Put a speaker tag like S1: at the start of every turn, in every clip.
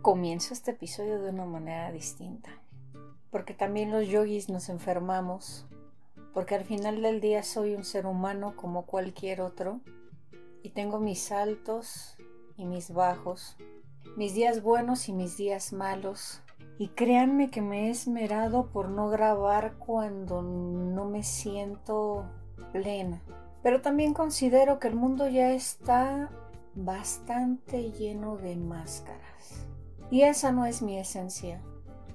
S1: comienzo este episodio de una manera distinta. Porque también los yogis nos enfermamos. Porque al final del día soy un ser humano como cualquier otro. Y tengo mis altos y mis bajos. Mis días buenos y mis días malos. Y créanme que me he esmerado por no grabar cuando no me siento plena. Pero también considero que el mundo ya está bastante lleno de máscaras. Y esa no es mi esencia.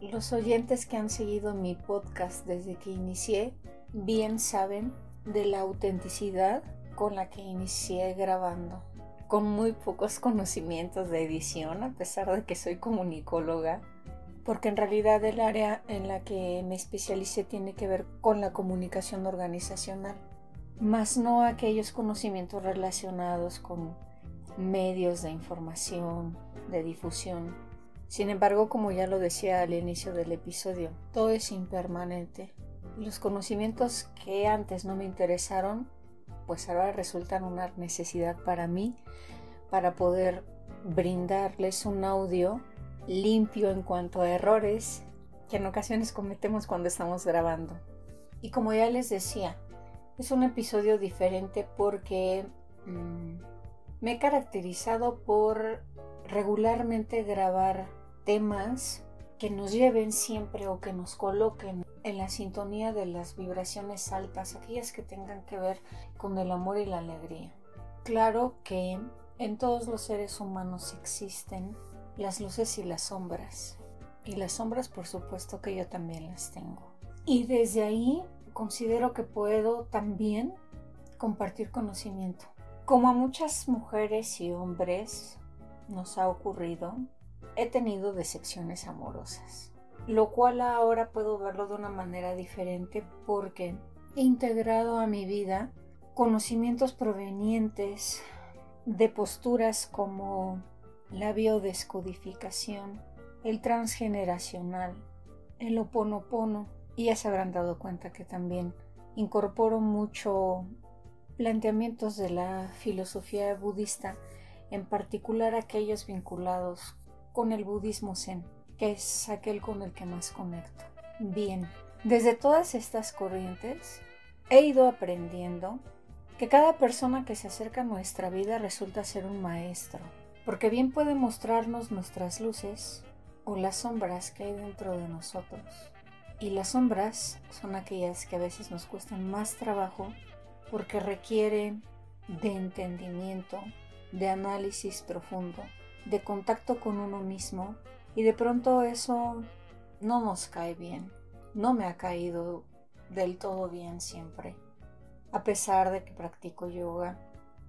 S1: Los oyentes que han seguido mi podcast desde que inicié bien saben de la autenticidad con la que inicié grabando. Con muy pocos conocimientos de edición, a pesar de que soy comunicóloga, porque en realidad el área en la que me especialicé tiene que ver con la comunicación organizacional, más no aquellos conocimientos relacionados con medios de información, de difusión. Sin embargo, como ya lo decía al inicio del episodio, todo es impermanente. Los conocimientos que antes no me interesaron, pues ahora resultan una necesidad para mí, para poder brindarles un audio limpio en cuanto a errores que en ocasiones cometemos cuando estamos grabando. Y como ya les decía, es un episodio diferente porque mmm, me he caracterizado por regularmente grabar temas que nos lleven siempre o que nos coloquen en la sintonía de las vibraciones altas, aquellas que tengan que ver con el amor y la alegría. Claro que en todos los seres humanos existen las luces y las sombras. Y las sombras por supuesto que yo también las tengo. Y desde ahí considero que puedo también compartir conocimiento. Como a muchas mujeres y hombres nos ha ocurrido, he tenido decepciones amorosas, lo cual ahora puedo verlo de una manera diferente porque he integrado a mi vida conocimientos provenientes de posturas como la biodescodificación, el transgeneracional, el oponopono, y ya se habrán dado cuenta que también incorporo mucho planteamientos de la filosofía budista, en particular aquellos vinculados con el budismo zen, que es aquel con el que más conecto. Bien, desde todas estas corrientes he ido aprendiendo que cada persona que se acerca a nuestra vida resulta ser un maestro, porque bien puede mostrarnos nuestras luces o las sombras que hay dentro de nosotros. Y las sombras son aquellas que a veces nos cuestan más trabajo porque requiere de entendimiento, de análisis profundo, de contacto con uno mismo y de pronto eso no nos cae bien, no me ha caído del todo bien siempre, a pesar de que practico yoga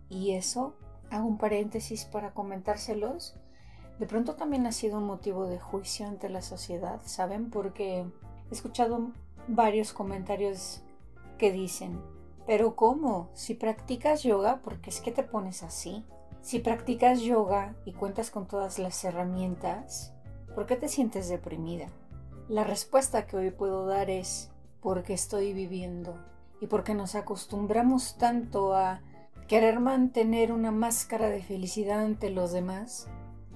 S1: y eso, hago un paréntesis para comentárselos, de pronto también ha sido un motivo de juicio ante la sociedad, ¿saben? Porque he escuchado varios comentarios que dicen, pero ¿cómo? Si practicas yoga, porque es que te pones así? Si practicas yoga y cuentas con todas las herramientas, ¿por qué te sientes deprimida? La respuesta que hoy puedo dar es porque estoy viviendo y porque nos acostumbramos tanto a querer mantener una máscara de felicidad ante los demás,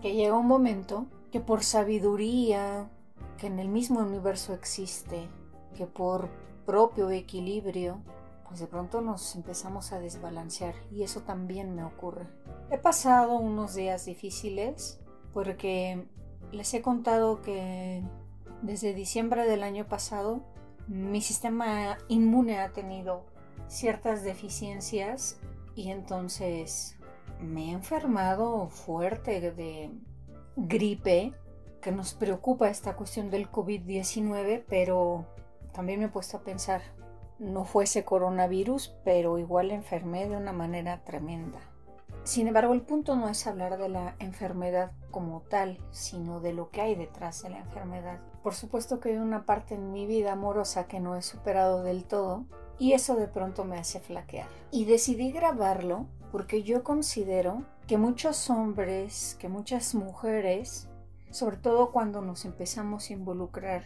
S1: que llega un momento que por sabiduría que en el mismo universo existe, que por propio equilibrio, pues de pronto nos empezamos a desbalancear y eso también me ocurre. He pasado unos días difíciles porque les he contado que desde diciembre del año pasado mi sistema inmune ha tenido ciertas deficiencias y entonces me he enfermado fuerte de gripe que nos preocupa esta cuestión del COVID-19, pero también me he puesto a pensar, no fuese coronavirus, pero igual enfermé de una manera tremenda. Sin embargo, el punto no es hablar de la enfermedad como tal, sino de lo que hay detrás de la enfermedad. Por supuesto que hay una parte en mi vida amorosa que no he superado del todo y eso de pronto me hace flaquear. Y decidí grabarlo porque yo considero que muchos hombres, que muchas mujeres, sobre todo cuando nos empezamos a involucrar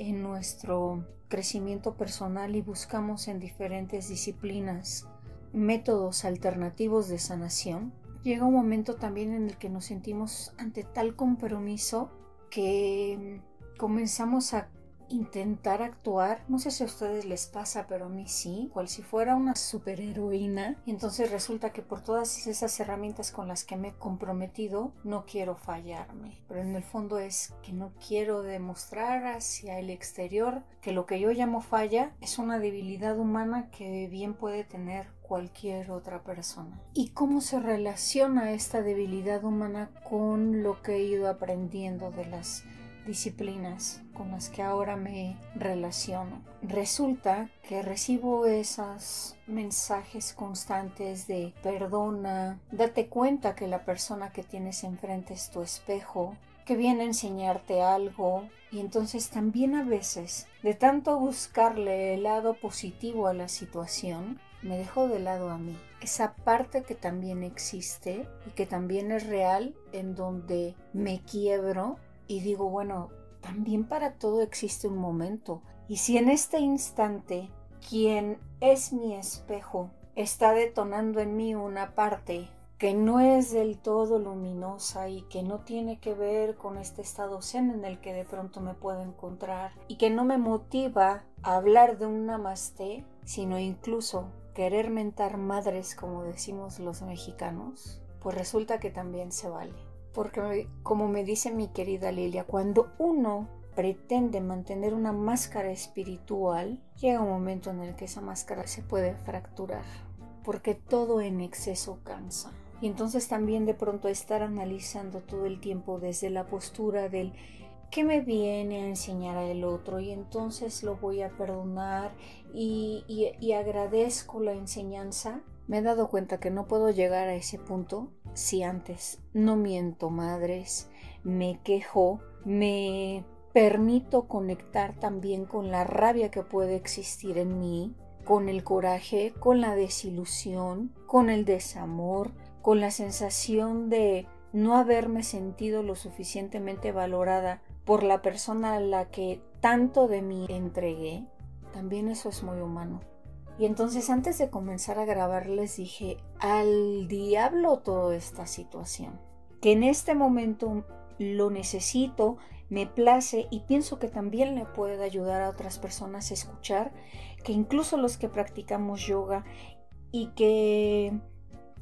S1: en nuestro crecimiento personal y buscamos en diferentes disciplinas métodos alternativos de sanación, llega un momento también en el que nos sentimos ante tal compromiso que comenzamos a intentar actuar, no sé si a ustedes les pasa, pero a mí sí, cual si fuera una superheroína. Y entonces resulta que por todas esas herramientas con las que me he comprometido, no quiero fallarme. Pero en el fondo es que no quiero demostrar hacia el exterior que lo que yo llamo falla es una debilidad humana que bien puede tener cualquier otra persona. ¿Y cómo se relaciona esta debilidad humana con lo que he ido aprendiendo de las disciplinas con las que ahora me relaciono. Resulta que recibo esos mensajes constantes de perdona, date cuenta que la persona que tienes enfrente es tu espejo, que viene a enseñarte algo y entonces también a veces de tanto buscarle el lado positivo a la situación, me dejo de lado a mí. Esa parte que también existe y que también es real en donde me quiebro y digo, bueno, también para todo existe un momento. Y si en este instante quien es mi espejo está detonando en mí una parte que no es del todo luminosa y que no tiene que ver con este estado zen en el que de pronto me puedo encontrar y que no me motiva a hablar de un namaste, sino incluso querer mentar madres como decimos los mexicanos, pues resulta que también se vale. Porque como me dice mi querida Lilia, cuando uno pretende mantener una máscara espiritual, llega un momento en el que esa máscara se puede fracturar, porque todo en exceso cansa. Y entonces también de pronto estar analizando todo el tiempo desde la postura del ¿qué me viene a enseñar el otro? Y entonces lo voy a perdonar y, y agradezco la enseñanza. Me he dado cuenta que no puedo llegar a ese punto si antes no miento madres, me quejo, me permito conectar también con la rabia que puede existir en mí, con el coraje, con la desilusión, con el desamor, con la sensación de no haberme sentido lo suficientemente valorada por la persona a la que tanto de mí entregué, también eso es muy humano. Y entonces antes de comenzar a grabar les dije, al diablo toda esta situación, que en este momento lo necesito, me place y pienso que también le puede ayudar a otras personas a escuchar, que incluso los que practicamos yoga y que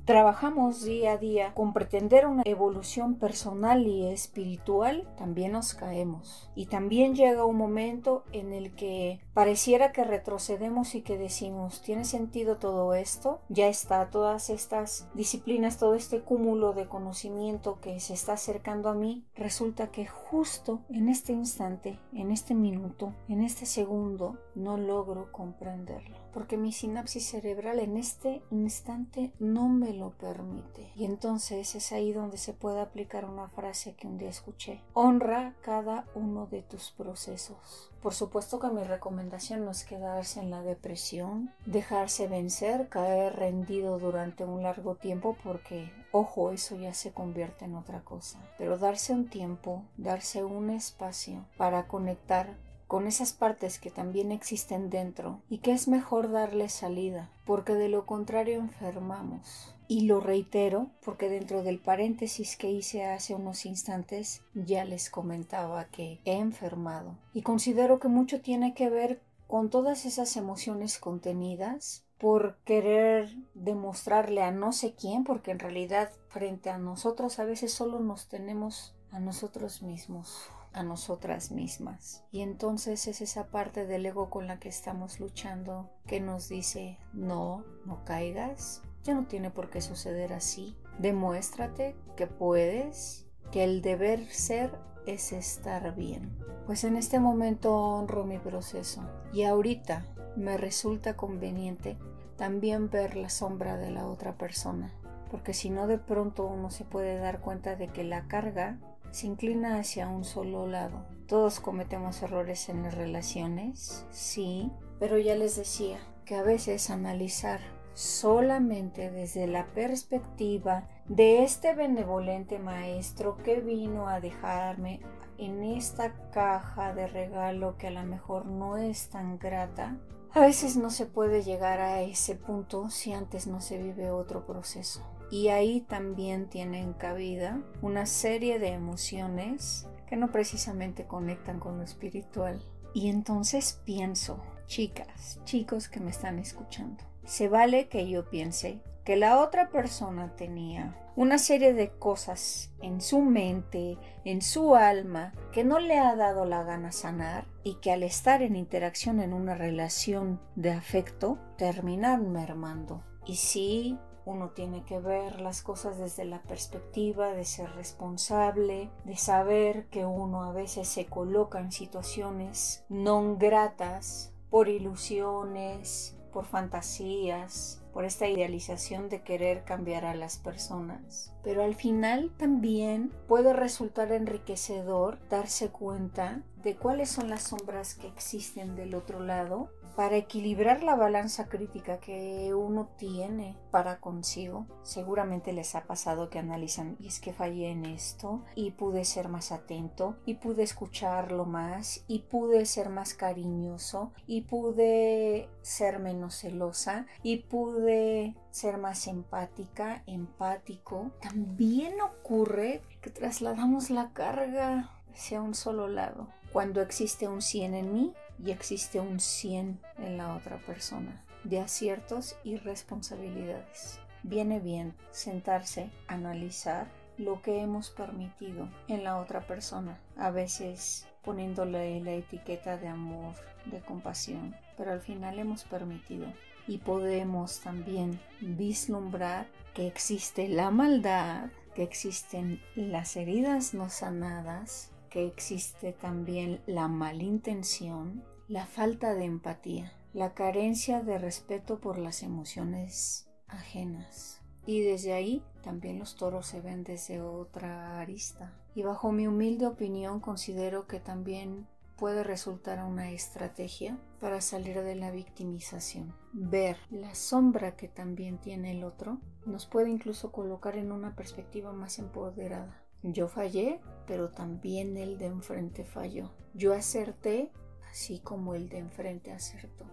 S1: trabajamos día a día con pretender una evolución personal y espiritual, también nos caemos. Y también llega un momento en el que pareciera que retrocedemos y que decimos, ¿tiene sentido todo esto? Ya está, todas estas disciplinas, todo este cúmulo de conocimiento que se está acercando a mí, resulta que justo en este instante, en este minuto, en este segundo, no logro comprenderlo porque mi sinapsis cerebral en este instante no me lo permite. Y entonces es ahí donde se puede aplicar una frase que un día escuché. Honra cada uno de tus procesos. Por supuesto que mi recomendación no es quedarse en la depresión, dejarse vencer, caer rendido durante un largo tiempo porque, ojo, eso ya se convierte en otra cosa. Pero darse un tiempo, darse un espacio para conectar con esas partes que también existen dentro y que es mejor darle salida, porque de lo contrario enfermamos. Y lo reitero porque dentro del paréntesis que hice hace unos instantes ya les comentaba que he enfermado y considero que mucho tiene que ver con todas esas emociones contenidas por querer demostrarle a no sé quién, porque en realidad frente a nosotros a veces solo nos tenemos a nosotros mismos a nosotras mismas. Y entonces es esa parte del ego con la que estamos luchando que nos dice, no, no caigas, ya no tiene por qué suceder así. Demuéstrate que puedes, que el deber ser es estar bien. Pues en este momento honro mi proceso y ahorita me resulta conveniente también ver la sombra de la otra persona, porque si no de pronto uno se puede dar cuenta de que la carga se inclina hacia un solo lado. Todos cometemos errores en las relaciones, sí, pero ya les decía que a veces analizar solamente desde la perspectiva de este benevolente maestro que vino a dejarme en esta caja de regalo que a lo mejor no es tan grata, a veces no se puede llegar a ese punto si antes no se vive otro proceso. Y ahí también tienen cabida una serie de emociones que no precisamente conectan con lo espiritual. Y entonces pienso, chicas, chicos que me están escuchando, se vale que yo piense que la otra persona tenía una serie de cosas en su mente, en su alma, que no le ha dado la gana sanar y que al estar en interacción en una relación de afecto terminan mermando. Y sí, uno tiene que ver las cosas desde la perspectiva de ser responsable, de saber que uno a veces se coloca en situaciones no gratas por ilusiones, por fantasías, por esta idealización de querer cambiar a las personas. Pero al final también puede resultar enriquecedor darse cuenta de cuáles son las sombras que existen del otro lado para equilibrar la balanza crítica que uno tiene para consigo. Seguramente les ha pasado que analizan, y es que fallé en esto, y pude ser más atento, y pude escucharlo más, y pude ser más cariñoso, y pude ser menos celosa, y pude ser más empática, empático. También ocurre que trasladamos la carga hacia un solo lado. Cuando existe un 100 en mí, y existe un 100 en la otra persona de aciertos y responsabilidades. Viene bien sentarse, analizar lo que hemos permitido en la otra persona, a veces poniéndole la etiqueta de amor, de compasión, pero al final hemos permitido y podemos también vislumbrar que existe la maldad, que existen las heridas no sanadas, que existe también la malintención, la falta de empatía, la carencia de respeto por las emociones ajenas. Y desde ahí también los toros se ven desde otra arista. Y bajo mi humilde opinión considero que también puede resultar una estrategia para salir de la victimización. Ver la sombra que también tiene el otro nos puede incluso colocar en una perspectiva más empoderada. Yo fallé, pero también el de enfrente falló. Yo acerté, así como el de enfrente acertó.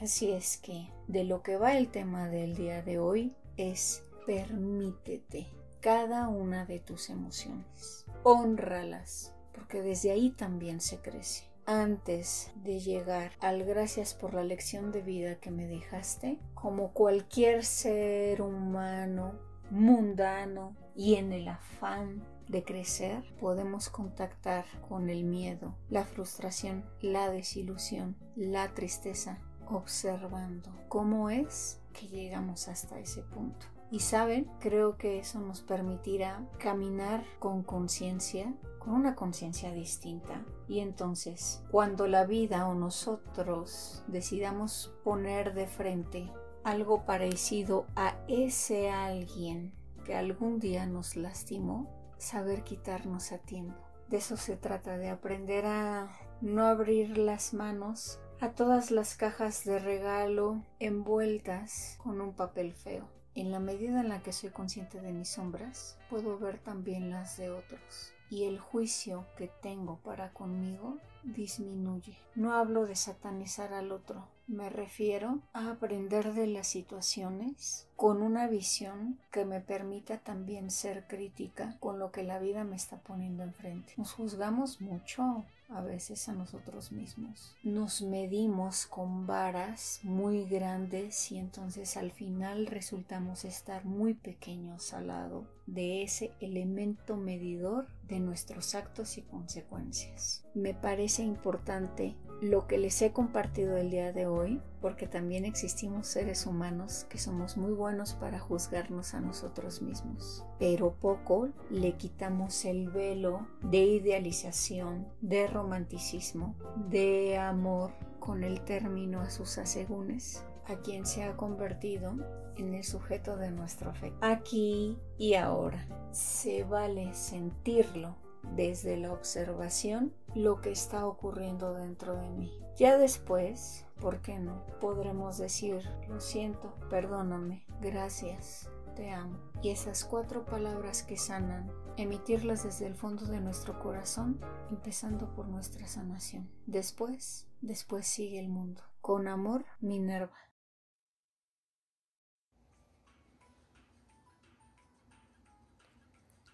S1: Así es que de lo que va el tema del día de hoy es permítete cada una de tus emociones. Honralas, porque desde ahí también se crece. Antes de llegar al gracias por la lección de vida que me dejaste, como cualquier ser humano mundano y en el afán de crecer, podemos contactar con el miedo, la frustración, la desilusión, la tristeza, observando cómo es que llegamos hasta ese punto. Y saben, creo que eso nos permitirá caminar con conciencia, con una conciencia distinta. Y entonces, cuando la vida o nosotros decidamos poner de frente algo parecido a ese alguien que algún día nos lastimó, saber quitarnos a tiempo. De eso se trata, de aprender a no abrir las manos a todas las cajas de regalo envueltas con un papel feo. En la medida en la que soy consciente de mis sombras, puedo ver también las de otros. Y el juicio que tengo para conmigo disminuye. No hablo de satanizar al otro, me refiero a aprender de las situaciones con una visión que me permita también ser crítica con lo que la vida me está poniendo enfrente. Nos juzgamos mucho a veces a nosotros mismos. Nos medimos con varas muy grandes y entonces al final resultamos estar muy pequeños al lado de ese elemento medidor de nuestros actos y consecuencias. Me parece importante lo que les he compartido el día de hoy, porque también existimos seres humanos que somos muy buenos para juzgarnos a nosotros mismos, pero poco le quitamos el velo de idealización, de romanticismo, de amor con el término a sus asegúnes, a quien se ha convertido en el sujeto de nuestro afecto. Aquí y ahora se vale sentirlo desde la observación lo que está ocurriendo dentro de mí. Ya después, ¿por qué no? Podremos decir, lo siento, perdóname, gracias, te amo. Y esas cuatro palabras que sanan, emitirlas desde el fondo de nuestro corazón, empezando por nuestra sanación. Después, después sigue el mundo. Con amor, Minerva.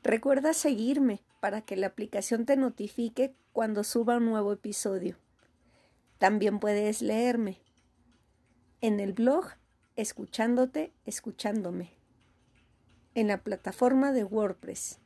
S1: Recuerda seguirme para que la aplicación te notifique cuando suba un nuevo episodio. También puedes leerme en el blog Escuchándote, escuchándome, en la plataforma de WordPress